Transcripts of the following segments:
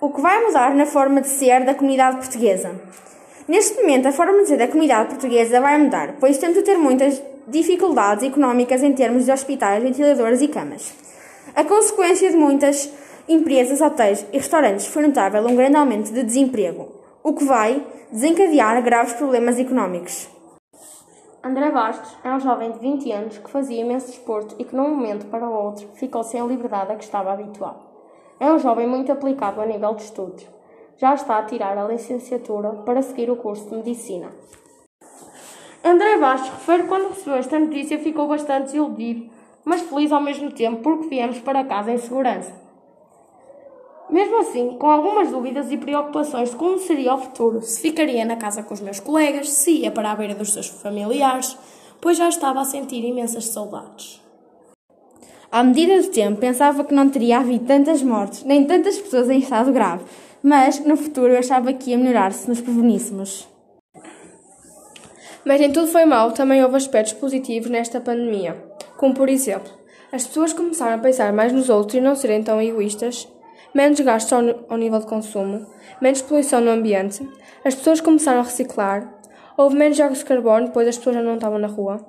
o que vai mudar na forma de ser da comunidade portuguesa. Neste momento, a forma de ser da comunidade portuguesa vai mudar, pois temos de ter muitas dificuldades económicas em termos de hospitais, ventiladores e camas. A consequência de muitas empresas, hotéis e restaurantes foi notável um grande aumento de desemprego, o que vai desencadear graves problemas económicos. André Bastos é um jovem de 20 anos que fazia imenso desporto e que, de um momento para o outro, ficou sem a liberdade a que estava habituado. É um jovem muito aplicado a nível de estudos. Já está a tirar a licenciatura para seguir o curso de Medicina. André Bastos refere quando recebeu esta notícia ficou bastante desiludido, mas feliz ao mesmo tempo porque viemos para casa em segurança. Mesmo assim, com algumas dúvidas e preocupações de como seria o futuro, se ficaria na casa com os meus colegas, se ia para a beira dos seus familiares, pois já estava a sentir imensas saudades. À medida do tempo, pensava que não teria havido tantas mortes, nem tantas pessoas em estado grave, mas no futuro eu achava que ia melhorar se nos preveníssemos. Mas nem tudo foi mal, também houve aspectos positivos nesta pandemia, como por exemplo, as pessoas começaram a pensar mais nos outros e não serem tão egoístas, menos gastos ao, ao nível de consumo, menos poluição no ambiente, as pessoas começaram a reciclar, houve menos jogos de carbono, pois as pessoas já não estavam na rua,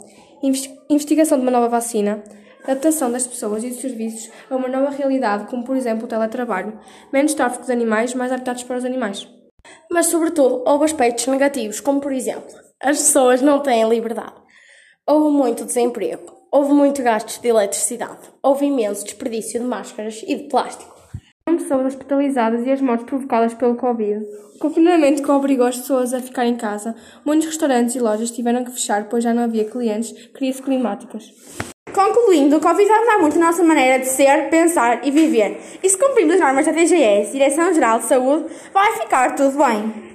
investigação de uma nova vacina, adaptação das pessoas e dos serviços a uma nova realidade, como por exemplo o teletrabalho, menos tráfico de animais, mais habitats para os animais. Mas, sobretudo, houve aspectos negativos, como por exemplo, as pessoas não têm liberdade. Houve muito desemprego, houve muito gastos de eletricidade, houve imenso desperdício de máscaras e de plástico pessoas hospitalizadas e as mortes provocadas pelo Covid. O confinamento que obrigou as pessoas a ficar em casa. Muitos restaurantes e lojas tiveram que fechar, pois já não havia clientes. Crises climáticas. Concluindo, o Covid vai mudar muito a nossa maneira de ser, pensar e viver. E se cumprirmos as normas da DGS, Direção-Geral de Saúde, vai ficar tudo bem.